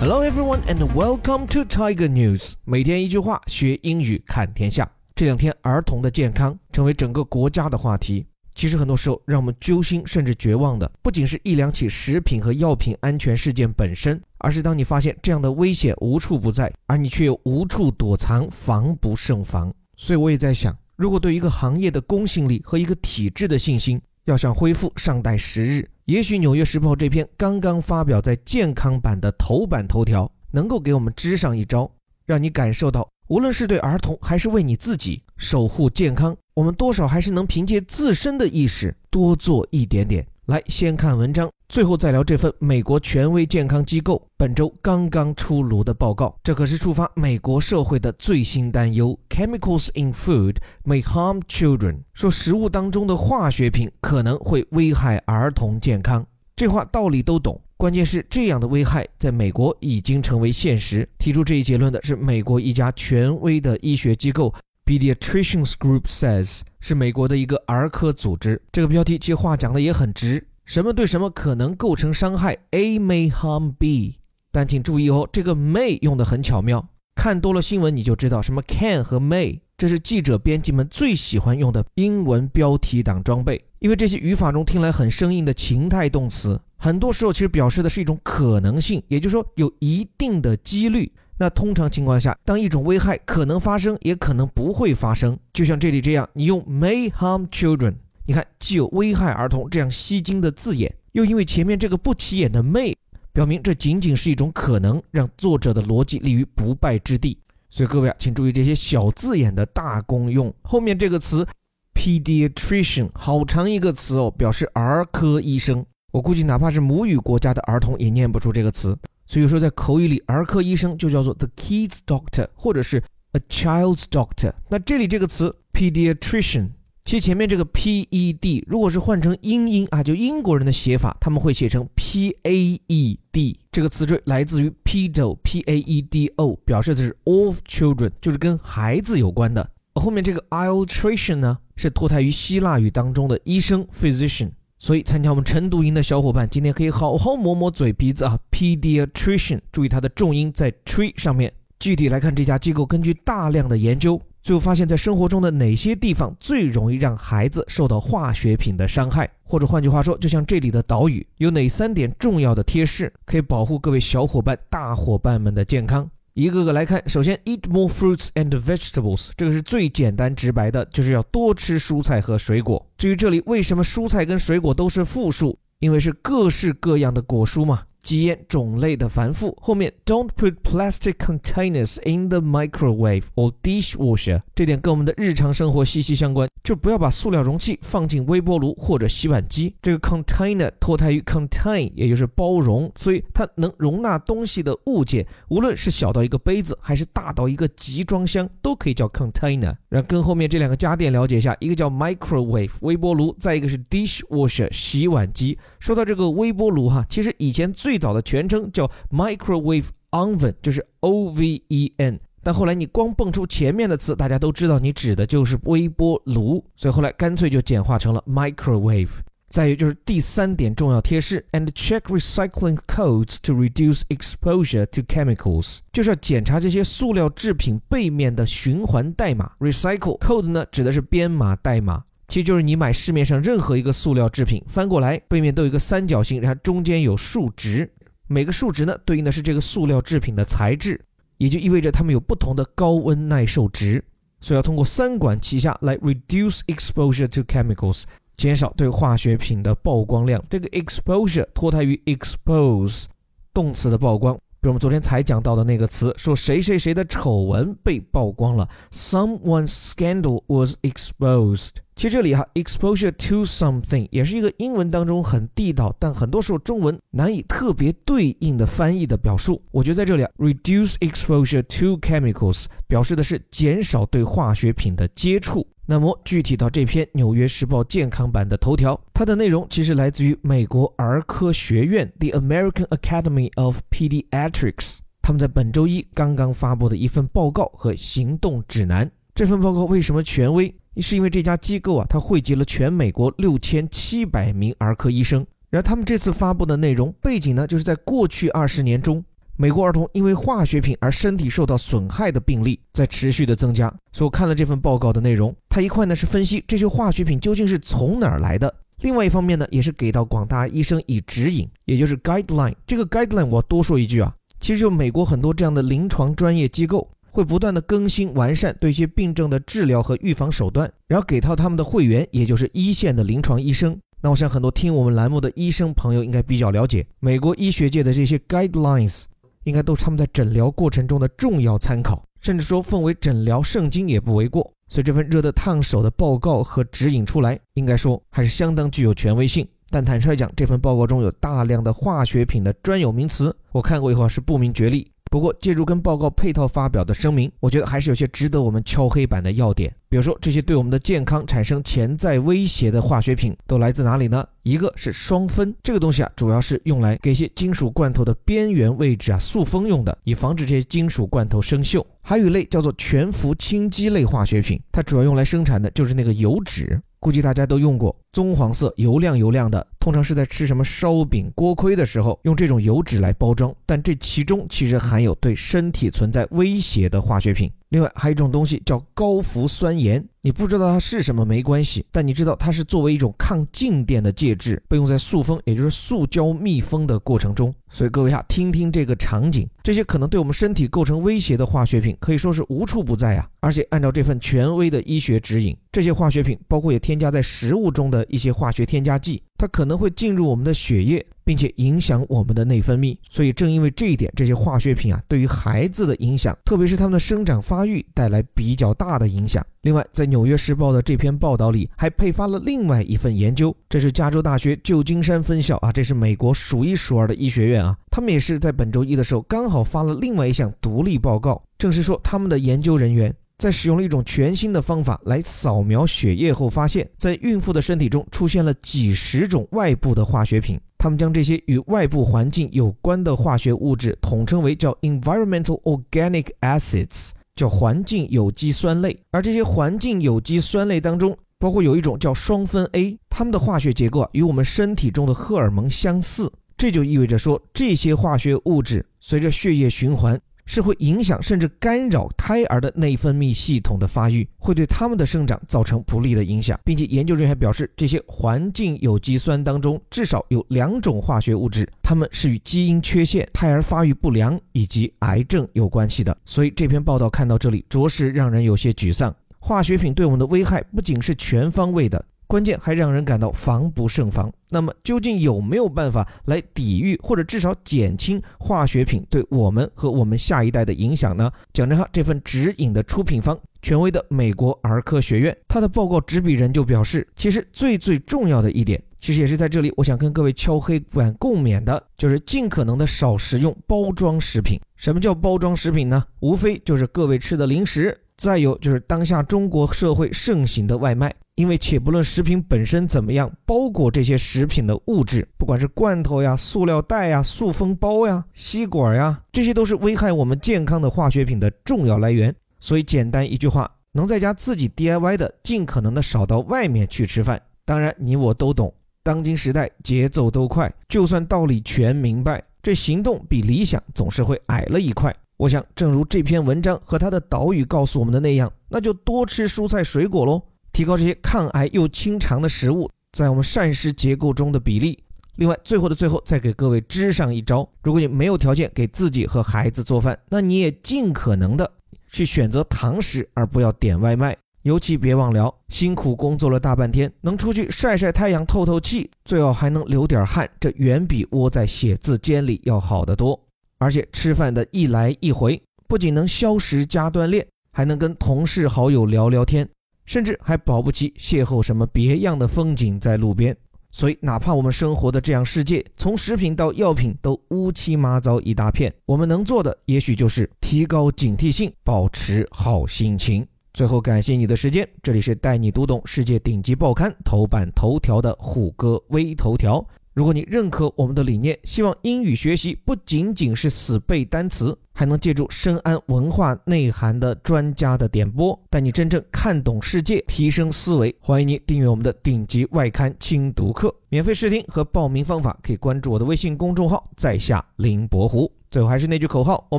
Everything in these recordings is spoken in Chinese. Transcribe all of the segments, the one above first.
Hello everyone and welcome to Tiger News。每天一句话，学英语看天下。这两天，儿童的健康成为整个国家的话题。其实很多时候，让我们揪心甚至绝望的，不仅是一两起食品和药品安全事件本身，而是当你发现这样的危险无处不在，而你却又无处躲藏，防不胜防。所以我也在想，如果对一个行业的公信力和一个体制的信心要想恢复，尚待时日。也许《纽约时报》这篇刚刚发表在健康版的头版头条，能够给我们支上一招，让你感受到，无论是对儿童还是为你自己守护健康，我们多少还是能凭借自身的意识多做一点点。来，先看文章，最后再聊这份美国权威健康机构本周刚刚出炉的报告。这可是触发美国社会的最新担忧：Chemicals in food may harm children。说食物当中的化学品可能会危害儿童健康。这话道理都懂，关键是这样的危害在美国已经成为现实。提出这一结论的是美国一家权威的医学机构，Pediatricians Group says。是美国的一个儿科组织。这个标题其实话讲的也很直，什么对什么可能构成伤害？A may harm B。但请注意哦，这个 may 用的很巧妙。看多了新闻你就知道，什么 can 和 may，这是记者编辑们最喜欢用的英文标题党装备。因为这些语法中听来很生硬的情态动词，很多时候其实表示的是一种可能性，也就是说有一定的几率。那通常情况下，当一种危害可能发生，也可能不会发生，就像这里这样，你用 may harm children，你看既有危害儿童这样吸睛的字眼，又因为前面这个不起眼的 may，表明这仅仅是一种可能，让作者的逻辑立于不败之地。所以各位啊，请注意这些小字眼的大功用。后面这个词 pediatrician 好长一个词哦，表示儿科医生。我估计哪怕是母语国家的儿童也念不出这个词。所以说，在口语里，儿科医生就叫做 the kids doctor，或者是 a child's doctor。那这里这个词 pediatrician，其实前面这个 p e d，如果是换成英音啊，就英国人的写法，他们会写成 p a e d。这个词缀来自于 pedo p a e d o，表示的是 of children，就是跟孩子有关的。后面这个 iltration 呢，是脱胎于希腊语当中的医生 physician。所以，参加我们晨读营的小伙伴，今天可以好好磨磨嘴皮子啊！Pediatrician，注意它的重音在 tree 上面。具体来看，这家机构根据大量的研究，最后发现，在生活中的哪些地方最容易让孩子受到化学品的伤害？或者换句话说，就像这里的岛屿，有哪三点重要的贴士可以保护各位小伙伴、大伙伴们的健康？一个个来看，首先，eat more fruits and vegetables，这个是最简单直白的，就是要多吃蔬菜和水果。至于这里为什么蔬菜跟水果都是复数，因为是各式各样的果蔬嘛。基烟种类的繁复，后面 don't put plastic containers in the microwave or dishwasher，这点跟我们的日常生活息息相关，就不要把塑料容器放进微波炉或者洗碗机。这个 container 脱胎于 contain，也就是包容，所以它能容纳东西的物件，无论是小到一个杯子，还是大到一个集装箱，都可以叫 container。然后跟后面这两个家电了解一下，一个叫 microwave 微波炉，再一个是 dishwasher 洗碗机。说到这个微波炉哈，其实以前最早的全称叫 microwave oven，就是 O V E N，但后来你光蹦出前面的词，大家都知道你指的就是微波炉，所以后来干脆就简化成了 microwave。再有就是第三点重要贴士，and check recycling codes to reduce exposure to chemicals，就是要检查这些塑料制品背面的循环代码。recycle code 呢，指的是编码代码。其实就是你买市面上任何一个塑料制品，翻过来背面都有一个三角形，然后中间有数值，每个数值呢对应的是这个塑料制品的材质，也就意味着它们有不同的高温耐受值，所以要通过三管齐下来 reduce exposure to chemicals，减少对化学品的曝光量。这个 exposure 脱胎于 expose 动词的曝光。比如我们昨天才讲到的那个词，说谁谁谁的丑闻被曝光了，someone's scandal was exposed。其实这里哈，exposure to something 也是一个英文当中很地道，但很多时候中文难以特别对应的翻译的表述。我觉得在这里啊，reduce exposure to chemicals 表示的是减少对化学品的接触。那么具体到这篇《纽约时报》健康版的头条，它的内容其实来自于美国儿科学院 The American Academy of Pediatrics，他们在本周一刚刚发布的一份报告和行动指南。这份报告为什么权威？是因为这家机构啊，它汇集了全美国六千七百名儿科医生，然后他们这次发布的内容背景呢，就是在过去二十年中。美国儿童因为化学品而身体受到损害的病例在持续的增加。所以我看了这份报告的内容，它一块呢是分析这些化学品究竟是从哪儿来的，另外一方面呢也是给到广大医生以指引，也就是 guideline。这个 guideline 我多说一句啊，其实就美国很多这样的临床专业机构会不断的更新完善对一些病症的治疗和预防手段，然后给到他们的会员，也就是一线的临床医生。那我想很多听我们栏目的医生朋友应该比较了解，美国医学界的这些 guidelines 应该都是他们在诊疗过程中的重要参考，甚至说奉为诊疗圣经也不为过。所以这份热得烫手的报告和指引出来，应该说还是相当具有权威性。但坦率讲，这份报告中有大量的化学品的专有名词，我看过以后是不明觉厉。不过，借助跟报告配套发表的声明，我觉得还是有些值得我们敲黑板的要点。比如说，这些对我们的健康产生潜在威胁的化学品都来自哪里呢？一个是双酚，这个东西啊，主要是用来给一些金属罐头的边缘位置啊塑封用的，以防止这些金属罐头生锈。还有一类叫做全氟氢基类化学品，它主要用来生产的就是那个油脂。估计大家都用过棕黄色、油亮油亮的，通常是在吃什么烧饼、锅盔的时候用这种油脂来包装，但这其中其实含有对身体存在威胁的化学品。另外还有一种东西叫高氟酸盐，你不知道它是什么没关系，但你知道它是作为一种抗静电的介质，被用在塑封，也就是塑胶密封的过程中。所以各位啊，听听这个场景，这些可能对我们身体构成威胁的化学品可以说是无处不在啊！而且按照这份权威的医学指引，这些化学品包括也添加在食物中的一些化学添加剂，它可能会进入我们的血液。并且影响我们的内分泌，所以正因为这一点，这些化学品啊，对于孩子的影响，特别是他们的生长发育带来比较大的影响。另外，在《纽约时报》的这篇报道里，还配发了另外一份研究，这是加州大学旧金山分校啊，这是美国数一数二的医学院啊，他们也是在本周一的时候刚好发了另外一项独立报告，正是说他们的研究人员。在使用了一种全新的方法来扫描血液后，发现，在孕妇的身体中出现了几十种外部的化学品。他们将这些与外部环境有关的化学物质统称为叫 environmental organic acids，叫环境有机酸类。而这些环境有机酸类当中，包括有一种叫双酚 A，它们的化学结构啊与我们身体中的荷尔蒙相似。这就意味着说，这些化学物质随着血液循环。是会影响甚至干扰胎儿的内分泌系统的发育，会对他们的生长造成不利的影响，并且研究人员还表示，这些环境有机酸当中至少有两种化学物质，它们是与基因缺陷、胎儿发育不良以及癌症有关系的。所以这篇报道看到这里，着实让人有些沮丧。化学品对我们的危害不仅是全方位的。关键还让人感到防不胜防。那么，究竟有没有办法来抵御或者至少减轻化学品对我们和我们下一代的影响呢？讲真哈，这份指引的出品方，权威的美国儿科学院，他的报告执笔人就表示，其实最最重要的一点，其实也是在这里，我想跟各位敲黑板共勉的，就是尽可能的少食用包装食品。什么叫包装食品呢？无非就是各位吃的零食，再有就是当下中国社会盛行的外卖。因为且不论食品本身怎么样，包裹这些食品的物质，不管是罐头呀、塑料袋呀、塑封包呀、吸管呀，这些都是危害我们健康的化学品的重要来源。所以简单一句话，能在家自己 DIY 的，尽可能的少到外面去吃饭。当然，你我都懂，当今时代节奏都快，就算道理全明白，这行动比理想总是会矮了一块。我想，正如这篇文章和他的导语告诉我们的那样，那就多吃蔬菜水果喽。提高这些抗癌又清肠的食物在我们膳食结构中的比例。另外，最后的最后，再给各位支上一招：如果你没有条件给自己和孩子做饭，那你也尽可能的去选择堂食，而不要点外卖。尤其别忘了，辛苦工作了大半天，能出去晒晒太阳、透透气，最好还能流点汗，这远比窝在写字间里要好得多。而且吃饭的一来一回，不仅能消食加锻炼，还能跟同事好友聊聊天。甚至还保不齐邂逅什么别样的风景在路边，所以哪怕我们生活的这样世界，从食品到药品都乌七八糟一大片，我们能做的也许就是提高警惕性，保持好心情。最后感谢你的时间，这里是带你读懂世界顶级报刊头版头条的虎哥微头条。如果你认可我们的理念，希望英语学习不仅仅是死背单词，还能借助深谙文化内涵的专家的点拨，带你真正看懂世界，提升思维。欢迎你订阅我们的顶级外刊精读课，免费试听和报名方法可以关注我的微信公众号，在下林伯湖。最后还是那句口号，我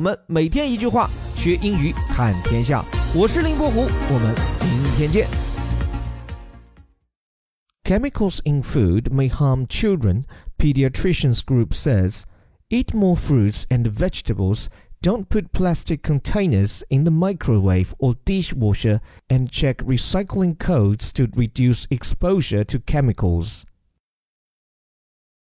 们每天一句话，学英语看天下。我是林伯湖，我们明天见。Chemicals in food may harm children, pediatricians group says. Eat more fruits and vegetables. Don't put plastic containers in the microwave or dishwasher and check recycling codes to reduce exposure to chemicals.